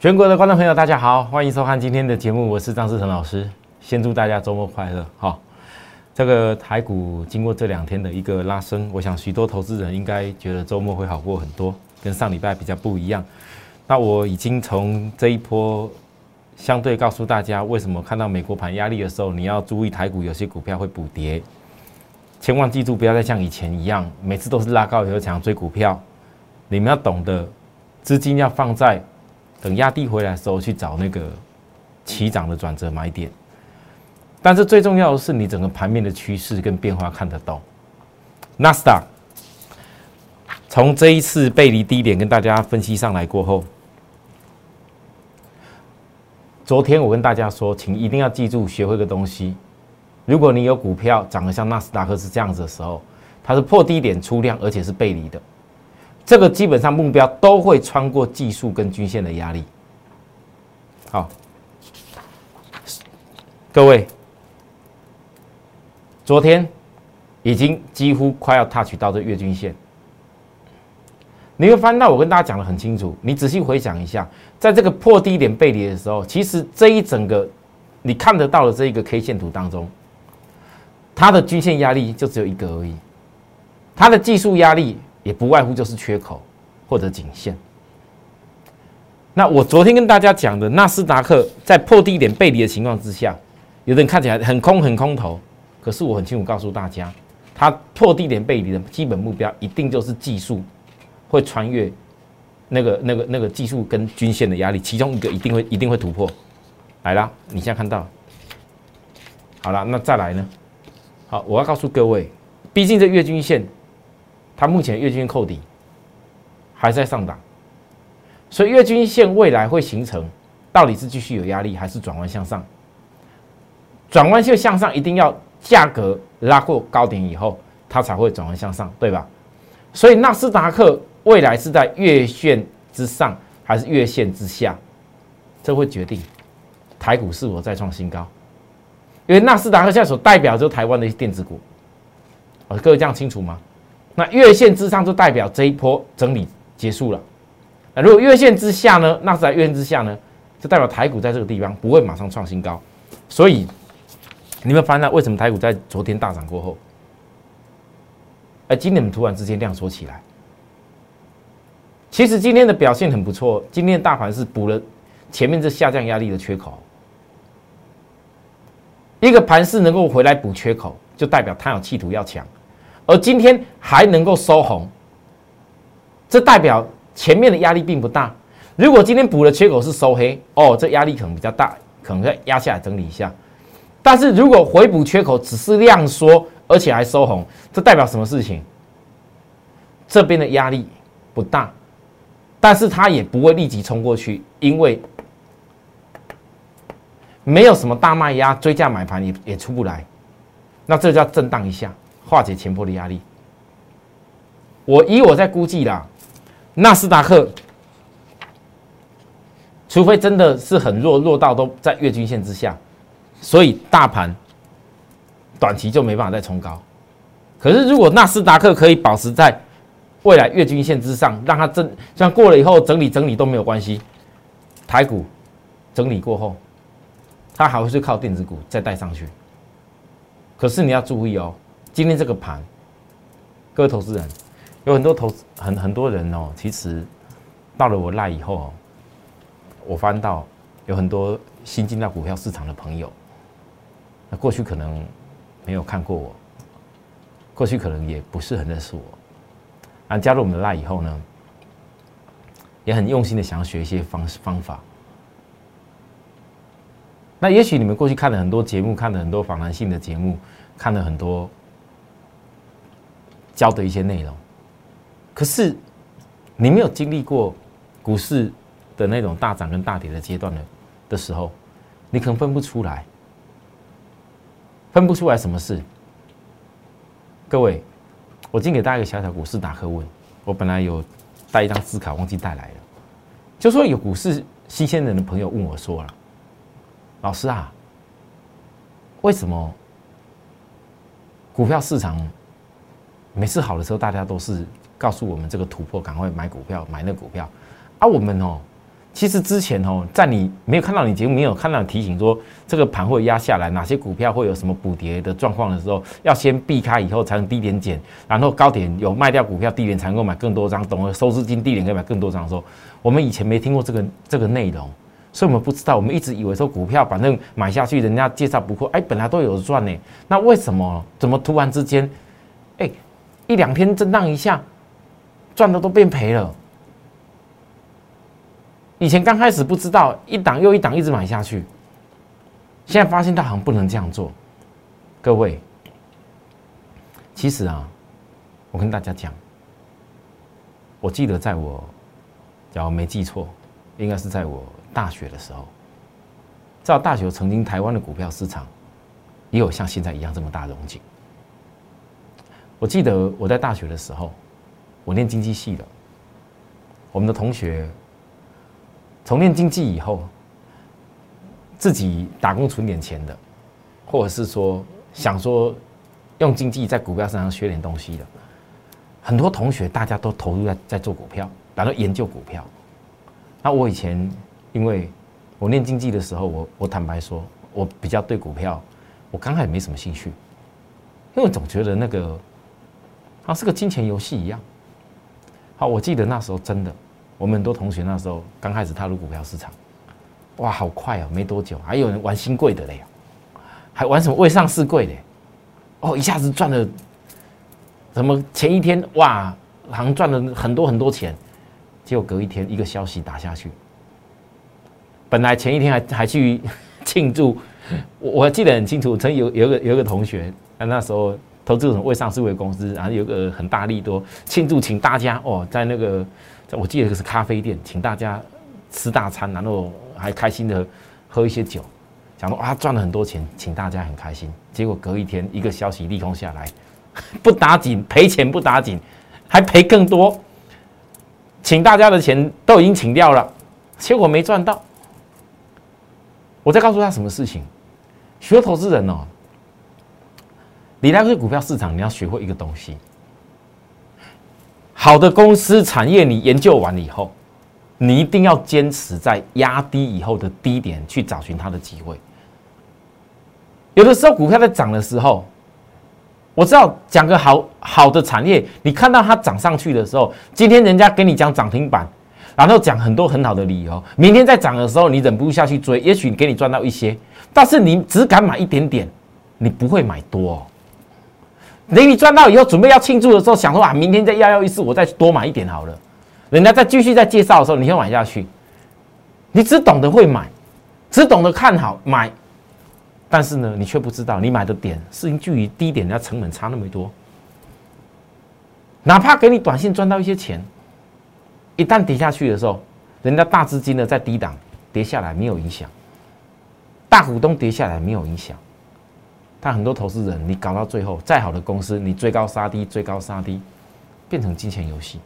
全国的观众朋友，大家好，欢迎收看今天的节目，我是张志成老师。先祝大家周末快乐，好。这个台股经过这两天的一个拉升，我想许多投资人应该觉得周末会好过很多，跟上礼拜比较不一样。那我已经从这一波相对告诉大家，为什么看到美国盘压力的时候，你要注意台股有些股票会补跌，千万记住不要再像以前一样，每次都是拉高以后想要追股票。你们要懂得，资金要放在等压低回来的时候去找那个起涨的转折买点。但是最重要的是，你整个盘面的趋势跟变化看得到。纳斯达从这一次背离低点跟大家分析上来过后，昨天我跟大家说，请一定要记住学会个东西：如果你有股票涨得像纳斯达克是这样子的时候，它是破低点出量，而且是背离的，这个基本上目标都会穿过技术跟均线的压力。好，各位。昨天已经几乎快要 touch 到这月均线，你会翻到我跟大家讲的很清楚。你仔细回想一下，在这个破低点背离的时候，其实这一整个你看得到的这一个 K 线图当中，它的均线压力就只有一个而已，它的技术压力也不外乎就是缺口或者颈线。那我昨天跟大家讲的纳斯达克在破低点背离的情况之下，有的人看起来很空很空头。可是我很清楚告诉大家，它破低点背离的基本目标一定就是技术会穿越那个、那个、那个技术跟均线的压力，其中一个一定会、一定会突破。来啦，你现在看到，好了，那再来呢？好，我要告诉各位，毕竟这月均线，它目前月均扣底还在上档，所以月均线未来会形成，到底是继续有压力，还是转弯向上？转弯线向上一定要。价格拉过高点以后，它才会转弯向上，对吧？所以纳斯达克未来是在月线之上还是月线之下，这会决定台股是否再创新高。因为纳斯达克现在所代表就台湾的一些电子股，哦，各位这样清楚吗？那月线之上就代表这一波整理结束了。那如果月线之下呢？纳斯达克月线之下呢，就代表台股在这个地方不会马上创新高，所以。你们发现为什么台股在昨天大涨过后，哎，今天突然之间量缩起来？其实今天的表现很不错，今天大盘是补了前面这下降压力的缺口。一个盘势能够回来补缺口，就代表它有企图要强，而今天还能够收红，这代表前面的压力并不大。如果今天补的缺口是收黑，哦，这压力可能比较大，可能要压下来整理一下。但是如果回补缺口只是量缩，而且还收红，这代表什么事情？这边的压力不大，但是它也不会立即冲过去，因为没有什么大卖压，追价买盘也也出不来，那这叫震荡一下，化解前波的压力。我以我在估计啦，纳斯达克，除非真的是很弱，弱到都在月均线之下。所以大盘短期就没办法再冲高，可是如果纳斯达克可以保持在未来月均线之上，让它整像过了以后整理整理都没有关系，台股整理过后，它还会是靠电子股再带上去。可是你要注意哦，今天这个盘，各位投资人有很多投很很多人哦，其实到了我赖以后，我翻到有很多新进到股票市场的朋友。那过去可能没有看过我，过去可能也不是很认识我，啊，加入我们的赖以后呢，也很用心的想要学一些方方法。那也许你们过去看了很多节目，看了很多访谈性的节目，看了很多教的一些内容，可是你没有经历过股市的那种大涨跟大跌的阶段的的时候，你可能分不出来。分不出来什么事？各位，我今天给大家一个小小股市打课问。我本来有带一张字卡，忘记带来了。就说有股市新鲜人的朋友问我说了：“老师啊，为什么股票市场每次好的时候，大家都是告诉我们这个突破，赶快买股票，买那股票，啊我们哦，其实之前哦，在你没有看到你节目，没有看到提醒说这个盘会压下来，哪些股票会有什么补跌的状况的时候，要先避开，以后才能低点减，然后高点有卖掉股票，低点才能够买更多张，懂了？收资金低点可以买更多张的时候，我们以前没听过这个这个内容，所以我们不知道，我们一直以为说股票反正买下去，人家介绍不错，哎，本来都有赚呢，那为什么怎么突然之间，一两天震荡一下，赚的都变赔了？以前刚开始不知道，一档又一档一直买下去，现在发现它好像不能这样做。各位，其实啊，我跟大家讲，我记得在我，假如没记错，应该是在我大学的时候，在大学曾经台湾的股票市场也有像现在一样这么大的荣景。我记得我在大学的时候，我念经济系的，我们的同学。从念经济以后，自己打工存点钱的，或者是说想说用经济在股票上学点东西的，很多同学大家都投入在在做股票，然后研究股票。那我以前因为我念经济的时候，我我坦白说，我比较对股票，我刚开始没什么兴趣，因为总觉得那个它是个金钱游戏一样。好，我记得那时候真的。我们很多同学那时候刚开始踏入股票市场，哇，好快哦，没多久，还有人玩新贵的嘞，还玩什么未上市贵的，哦，一下子赚了，什么前一天哇，好像赚了很多很多钱，结果隔一天一个消息打下去，本来前一天还还去庆祝，我我记得很清楚，曾有有个有个同学，他那时候投资什么未上市贵公司，然后有个很大力多庆祝，请大家哦，在那个。我记得是咖啡店，请大家吃大餐，然后还开心的喝一些酒，讲说啊赚了很多钱，请大家很开心。结果隔一天一个消息利空下来，不打紧赔钱不打紧，还赔更多，请大家的钱都已经请掉了，结果没赚到。我再告诉他什么事情？许多投资人哦，你来这股票市场，你要学会一个东西。好的公司产业，你研究完了以后，你一定要坚持在压低以后的低点去找寻它的机会。有的时候股票在涨的时候，我知道讲个好好的产业，你看到它涨上去的时候，今天人家给你讲涨停板，然后讲很多很好的理由，明天在涨的时候你忍不住下去追，也许给你赚到一些，但是你只敢买一点点，你不会买多。等你赚到以后，准备要庆祝的时候，想说啊，明天再幺幺一四，我再多买一点好了。人家再继续再介绍的时候，你先买下去。你只懂得会买，只懂得看好买，但是呢，你却不知道你买的点是距离低点，人家成本差那么多。哪怕给你短信赚到一些钱，一旦跌下去的时候，人家大资金呢在低档跌下来没有影响，大股东跌下来没有影响。但很多投资人，你搞到最后，再好的公司，你追高杀低，追高杀低，变成金钱游戏。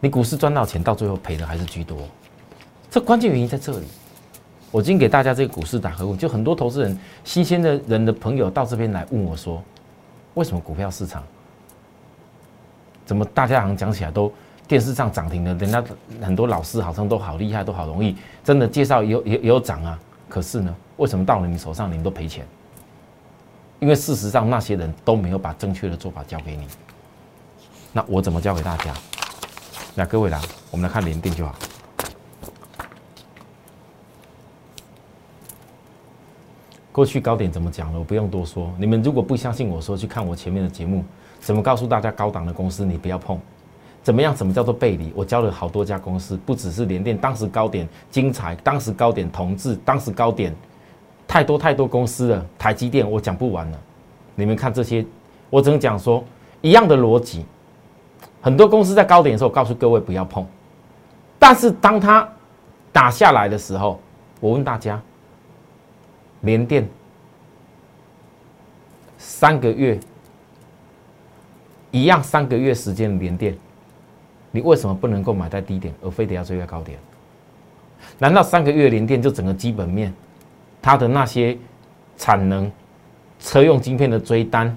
你股市赚到钱，到最后赔的还是居多。这关键原因在这里。我今天给大家这个股市打个问，就很多投资人、新鲜的人的朋友到这边来问我说：为什么股票市场怎么大家好像讲起来都电视上涨停了，人家很多老师好像都好厉害，都好容易，真的介绍有有有涨啊？可是呢？为什么到了你手上，你都赔钱？因为事实上那些人都没有把正确的做法教给你。那我怎么教给大家？那各位来，我们来看连电就好。过去高点怎么讲了？我不用多说。你们如果不相信我说，去看我前面的节目，怎么告诉大家高档的公司你不要碰？怎么样？怎么叫做背离？我教了好多家公司，不只是联电，当时高点精彩，当时高点同志，当时高点。太多太多公司了，台积电我讲不完了。你们看这些，我只能讲说一样的逻辑。很多公司在高点的时候，告诉各位不要碰。但是当它打下来的时候，我问大家，联电三个月一样三个月时间联电，你为什么不能够买在低点，而非得要追在高点？难道三个月连电就整个基本面？它的那些产能、车用晶片的追单，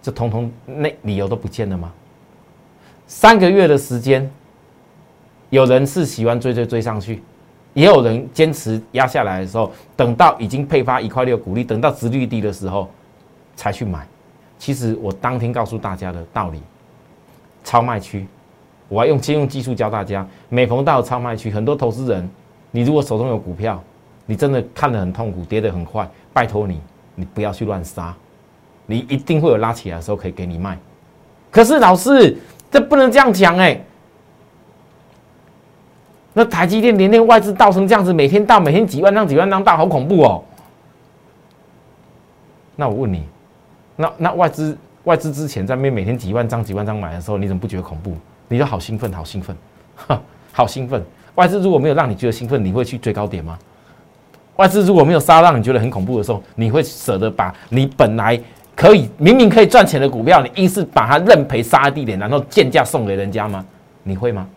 这通通那理由都不见了吗？三个月的时间，有人是喜欢追追追上去，也有人坚持压下来的时候，等到已经配发一块六股利，等到值率低的时候才去买。其实我当天告诉大家的道理，超卖区，我要用先用技术教大家。每逢到超卖区，很多投资人，你如果手中有股票，你真的看得很痛苦，跌得很快，拜托你，你不要去乱杀，你一定会有拉起来的时候可以给你卖。可是老师，这不能这样讲哎。那台积电连连外资倒成这样子，每天倒，每天几万张几万张倒，好恐怖哦。那我问你。那那外资外资之前在那边每天几万张几万张买的时候，你怎么不觉得恐怖？你就好兴奋，好兴奋，哈 好兴奋！外资如果没有让你觉得兴奋，你会去追高点吗？外资如果没有杀让你觉得很恐怖的时候，你会舍得把你本来可以明明可以赚钱的股票，你硬是把它认赔杀在地点，然后贱价送给人家吗？你会吗？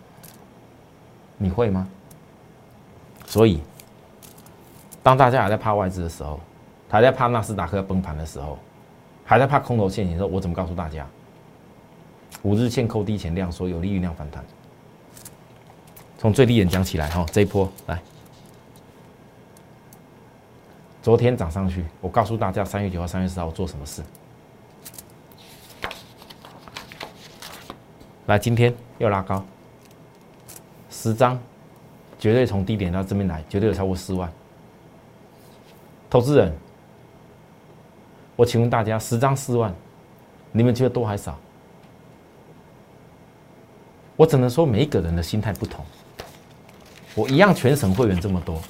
你会吗？所以，当大家还在怕外资的时候，还在怕纳斯达克崩盘的时候。还在怕空头陷阱的时候，我怎么告诉大家？五日线扣低前量说有利于量反弹。从最低点讲起来哈，这一波来，昨天涨上去，我告诉大家三月九号、三月十号做什么事。来，今天又拉高，十张，绝对从低点到这边来，绝对有超过四万。投资人。我请问大家，十张四万，你们觉得多还少？我只能说每一个人的心态不同。我一样全省会员这么多，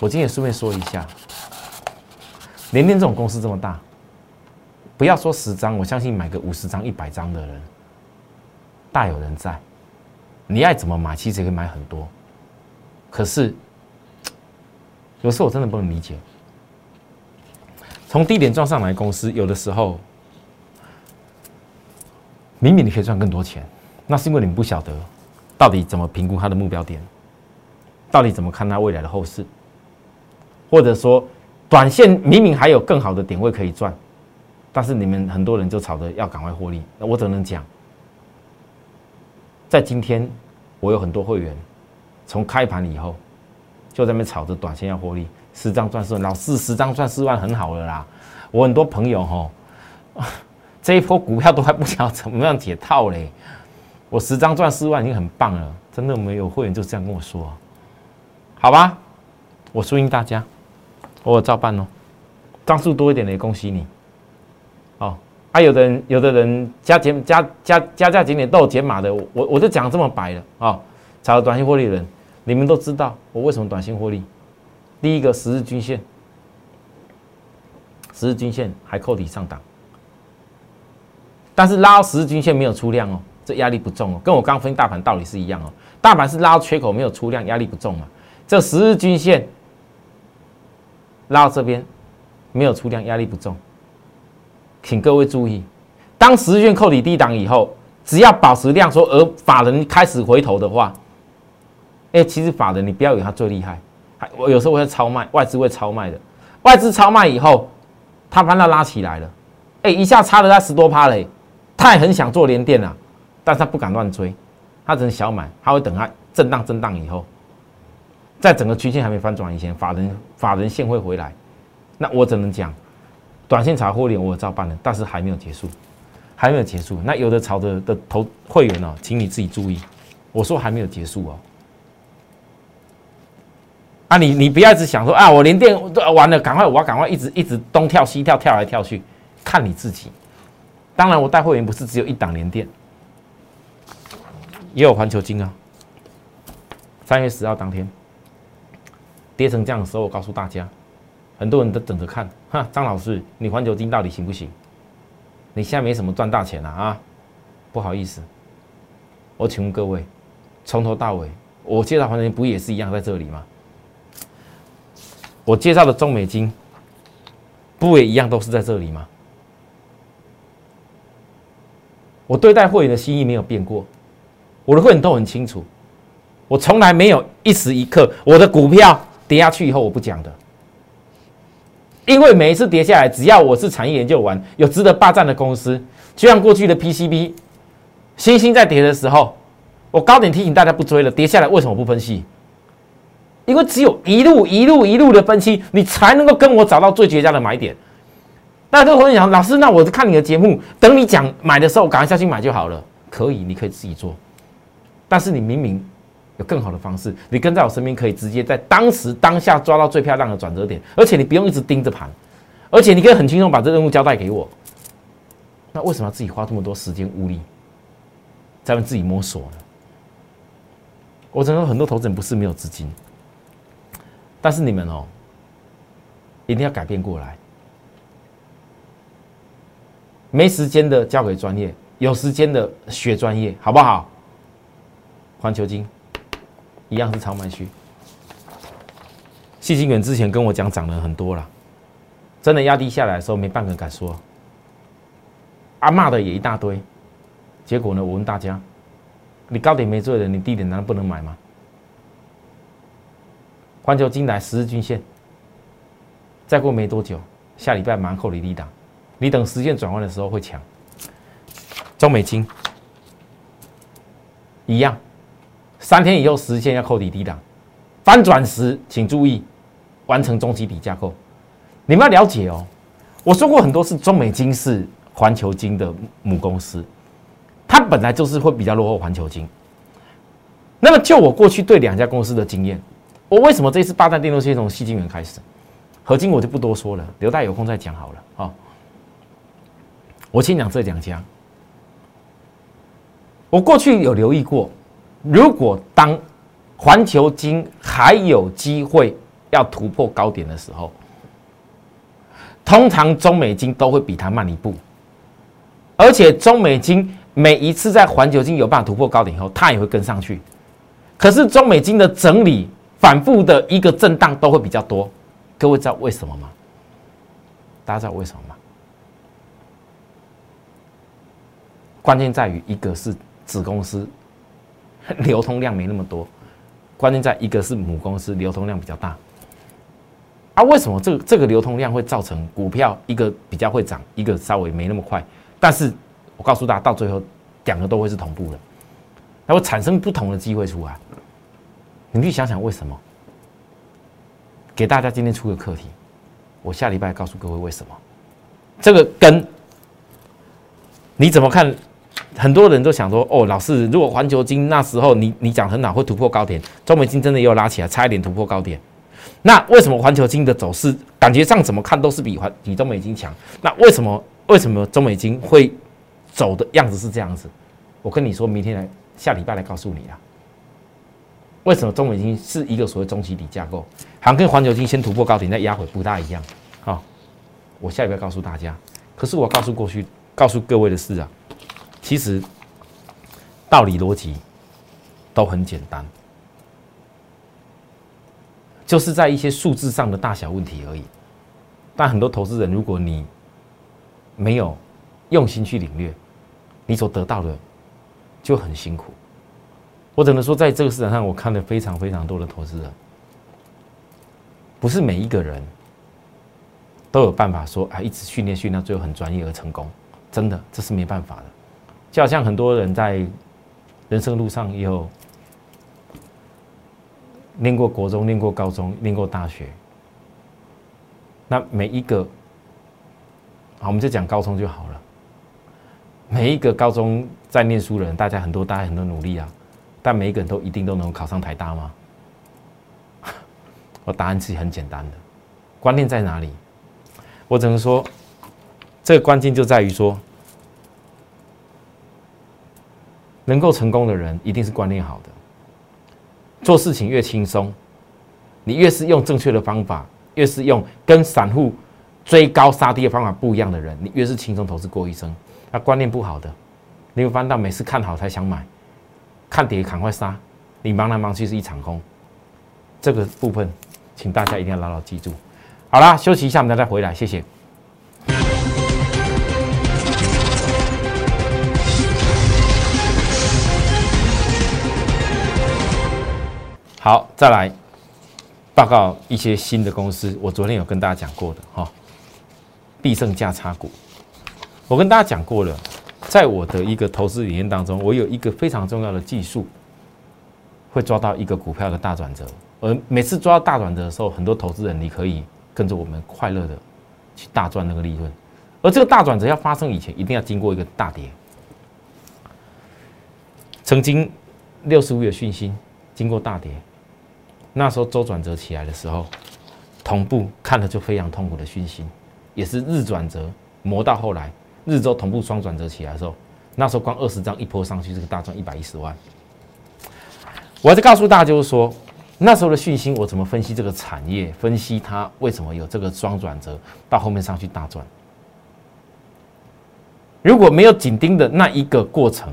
我今天也顺便说一下，连电这种公司这么大，不要说十张，我相信买个五十张、一百张的人大有人在。你爱怎么买，其实可以买很多。可是有时候我真的不能理解。从低点赚上来，公司有的时候明明你可以赚更多钱，那是因为你们不晓得到底怎么评估它的目标点，到底怎么看它未来的后市，或者说短线明明还有更好的点位可以赚，但是你们很多人就吵着要赶快获利。那我只能讲，在今天我有很多会员从开盘以后就在那边吵着短线要获利。十张赚四万，老四十张赚四万很好了啦。我很多朋友哈，这一波股票都还不晓得怎么样解套嘞。我十张赚四万已经很棒了，真的没有会员就这样跟我说，好吧？我输赢大家，我照办哦。张数多一点的也恭喜你。哦，啊，有的人有的人加减加加加加减减都有减码的，我我就讲这么白了啊。炒短信获利的人，你们都知道我为什么短信获利。第一个十日均线，十日均线还扣底上档，但是拉十日均线没有出量哦，这压力不重哦，跟我刚分大盘道理是一样哦。大盘是拉缺口没有出量，压力不重嘛。这十日均线拉到这边没有出量，压力不重。请各位注意，当十日线扣底低档以后，只要保持量缩，而法人开始回头的话，哎，其实法人你不要以为他最厉害。我有时候会超卖，外资会超卖的。外资超卖以后，他把它拉起来了，哎，一下差了他十多趴嘞。他也很想做连电啊，但是他不敢乱追，他只能小买，他会等它震荡震荡以后，在整个区间还没翻转以前，法人法人线会回来。那我只能讲，短线炒获利我照办了，但是还没有结束，还没有结束。那有的炒的的投会员呢，请你自己注意，我说还没有结束哦。啊，你你不要一直想说啊，我连电完了，赶快我要赶快一直一直东跳西跳跳来跳去，看你自己。当然，我带会员不是只有一档连电，也有环球金啊。三月十号当天跌成这样的时候，我告诉大家，很多人都等着看。哈，张老师，你环球金到底行不行？你现在没什么赚大钱了啊？不好意思，我请问各位，从头到尾，我介绍环球金不也是一样在这里吗？我介绍的中美金，不也一样都是在这里吗？我对待会员的心意没有变过，我的会员都很清楚，我从来没有一时一刻我的股票跌下去以后我不讲的，因为每一次跌下来，只要我是产业研究完有值得霸占的公司，就像过去的 PCB，星星在跌的时候，我高点提醒大家不追了，跌下来为什么不分析？因为只有一路一路一路的分析，你才能够跟我找到最绝佳的买点。那这个朋友讲，老师，那我看你的节目，等你讲买的时候，赶快下去买就好了。可以，你可以自己做，但是你明明有更好的方式，你跟在我身边，可以直接在当时当下抓到最漂亮的转折点，而且你不用一直盯着盘，而且你可以很轻松把这任务交代给我。那为什么要自己花这么多时间物力，在为自己摸索呢？我知道很多投资人不是没有资金。但是你们哦，一定要改变过来。没时间的交给专业，有时间的学专业，好不好？环球金一样是超卖区。细金远之前跟我讲涨了很多了，真的压低下来的时候，没半个敢说。啊骂的也一大堆，结果呢？我问大家，你高点没做的，你低点难道不能买吗？环球金来十日均线，再过没多久，下礼拜马上扣离低档，你等时间转换的时候会强。中美金一样，三天以后时间要扣底低档，翻转时请注意完成中期底架构。你们要了解哦，我说过很多次，中美金是环球金的母公司，它本来就是会比较落后环球金。那么就我过去对两家公司的经验。我为什么这次霸占电动车从细晶圆开始？合金我就不多说了，留待有空再讲好了啊。我先讲这两家。我过去有留意过，如果当环球金还有机会要突破高点的时候，通常中美金都会比它慢一步，而且中美金每一次在环球金有办法突破高点以后，它也会跟上去。可是中美金的整理。反复的一个震荡都会比较多，各位知道为什么吗？大家知道为什么吗？关键在于一个是子公司流通量没那么多，关键在一个是母公司流通量比较大。啊，为什么这个这个流通量会造成股票一个比较会涨，一个稍微没那么快？但是我告诉大家，到最后两个都会是同步的，它会产生不同的机会出来。你去想想为什么？给大家今天出个课题，我下礼拜告诉各位为什么。这个跟你怎么看？很多人都想说：哦，老师，如果环球金那时候你你讲很好，会突破高点，中美金真的又拉起来，差一点突破高点。那为什么环球金的走势感觉上怎么看都是比环比中美金强？那为什么为什么中美金会走的样子是这样子？我跟你说明天来下礼拜来告诉你啊。为什么中美金是一个所谓中期底架构，好像跟环球金先突破高点再压回不大一样？好，我下一步告诉大家。可是我告诉过去告诉各位的是啊，其实道理逻辑都很简单，就是在一些数字上的大小问题而已。但很多投资人，如果你没有用心去领略，你所得到的就很辛苦。我只能说，在这个市场上，我看了非常非常多的投资人，不是每一个人都有办法说，啊，一直训练训练，最后很专业而成功。真的，这是没办法的。就好像很多人在人生路上有念过国中、念过高中、念过大学，那每一个，好，我们就讲高中就好了。每一个高中在念书人，大家很多，大家很多努力啊。但每一个人都一定都能考上台大吗？我答案是很简单的，关键在哪里？我只能说，这个关键就在于说，能够成功的人一定是观念好的，做事情越轻松，你越是用正确的方法，越是用跟散户追高杀低的方法不一样的人，你越是轻松投资过一生。那观念不好的，你会翻到每次看好才想买。看跌赶快杀，你忙来忙去是一场空。这个部分，请大家一定要牢牢记住。好啦，休息一下，我们再回来，谢谢。好，再来报告一些新的公司。我昨天有跟大家讲过的哈，必胜价差股，我跟大家讲过了。在我的一个投资理念当中，我有一个非常重要的技术，会抓到一个股票的大转折。而每次抓到大转折的时候，很多投资人你可以跟着我们快乐的去大赚那个利润。而这个大转折要发生以前，一定要经过一个大跌。曾经六十五的讯息经过大跌，那时候周转折起来的时候，同步看了就非常痛苦的讯息，也是日转折磨到后来。日周同步双转折起来的时候，那时候光二十张一波上去，这个大赚一百一十万。我还是告诉大家，就是说那时候的讯息，我怎么分析这个产业，分析它为什么有这个双转折，到后面上去大赚。如果没有紧盯的那一个过程，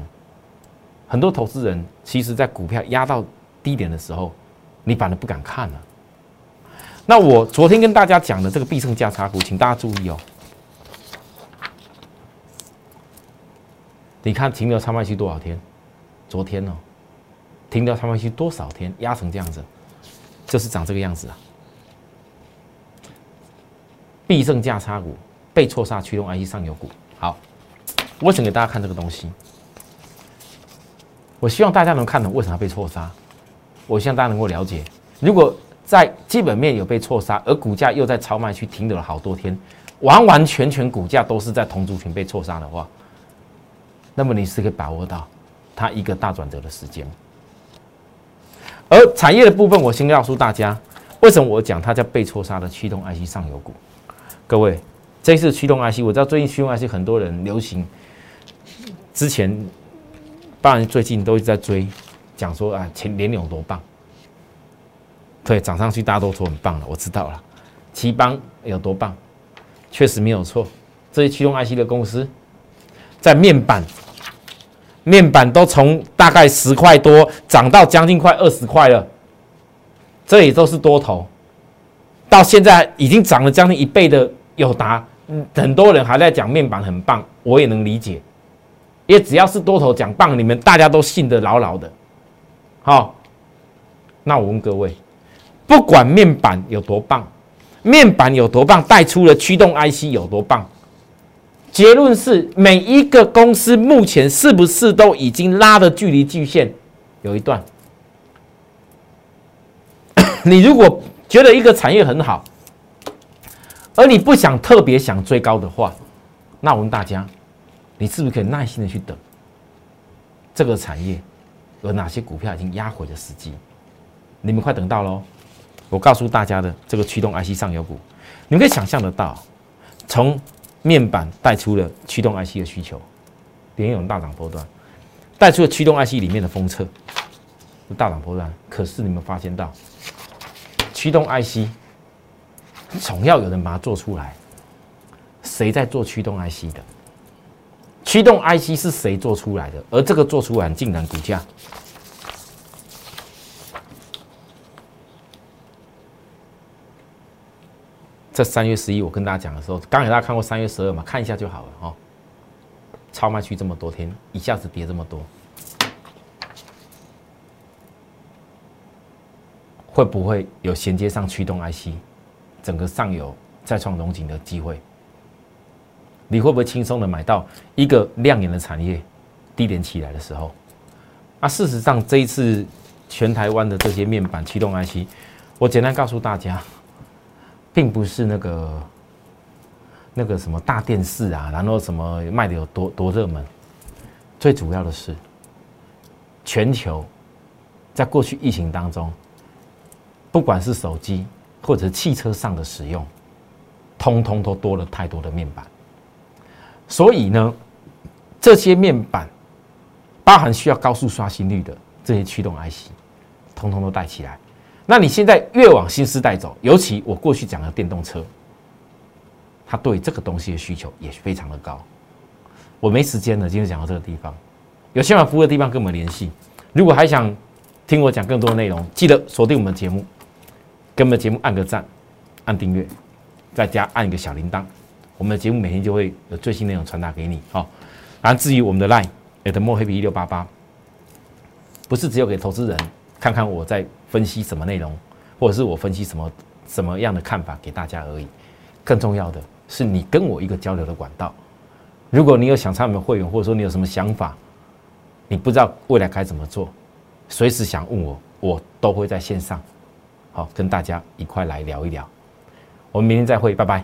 很多投资人其实在股票压到低点的时候，你反而不敢看了。那我昨天跟大家讲的这个必胜价差股，请大家注意哦。你看停留超卖期多少天？昨天哦，停留超卖期多少天？压成这样子，就是长这个样子啊！必胜价差股被错杀驱动 IC 上游股。好，我想给大家看这个东西。我希望大家能看懂为什么被错杀。我希望大家能够了解，如果在基本面有被错杀，而股价又在超卖区停留了好多天，完完全全股价都是在同族群被错杀的话。那么你是可以把握到它一个大转折的时间，而产业的部分，我先告诉大家，为什么我讲它叫被错杀的驱动 IC 上游股。各位，这次驱动 IC，我知道最近驱动 IC 很多人流行，之前当然最近都一直在追，讲说啊前联有多棒，对，涨上去大家都说很棒了，我知道了，奇邦有多棒，确实没有错，这些驱动 IC 的公司。在面板。面板都从大概十块多涨到将近快二十块了，这也都是多头，到现在已经涨了将近一倍的友达，很多人还在讲面板很棒，我也能理解，因为只要是多头讲棒，你们大家都信得牢牢的。好，那我问各位，不管面板有多棒，面板有多棒，带出了驱动 IC 有多棒。结论是，每一个公司目前是不是都已经拉的距离巨线有一段？你如果觉得一个产业很好，而你不想特别想追高的话，那我问大家，你是不是可以耐心的去等这个产业有哪些股票已经压回的时机？你们快等到喽！我告诉大家的这个驱动 IC 上游股，你们可以想象得到，从面板带出了驱动 IC 的需求，联咏大涨波段，带出了驱动 IC 里面的封测大涨波段。可是你们发现到，驱动 IC 总要有人把它做出来，谁在做驱动 IC 的？驱动 IC 是谁做出来的？而这个做出来竟然股价。在三月十一，我跟大家讲的时候，刚给大家看过三月十二嘛，看一下就好了哈。超卖区这么多天，一下子跌这么多，会不会有衔接上驱动 IC，整个上游再创龙井的机会？你会不会轻松的买到一个亮眼的产业？低点起来的时候，啊，事实上这一次全台湾的这些面板驱动 IC，我简单告诉大家。并不是那个那个什么大电视啊，然后什么卖的有多多热门，最主要的是全球在过去疫情当中，不管是手机或者汽车上的使用，通通都多了太多的面板，所以呢，这些面板包含需要高速刷新率的这些驱动 IC，通通都带起来。那你现在越往新时代走，尤其我过去讲的电动车，它对这个东西的需求也非常的高。我没时间了，今天讲到这个地方，有现场服务的地方跟我们联系。如果还想听我讲更多的内容，记得锁定我们的节目，给我们的节目按个赞，按订阅，再加按一个小铃铛，我们的节目每天就会有最新内容传达给你。好，然后至于我们的 line at more happy 一六八八，不是只有给投资人看看我在。分析什么内容，或者是我分析什么什么样的看法给大家而已。更重要的是，你跟我一个交流的管道。如果你有想参与会员，或者说你有什么想法，你不知道未来该怎么做，随时想问我，我都会在线上，好跟大家一块来聊一聊。我们明天再会，拜拜。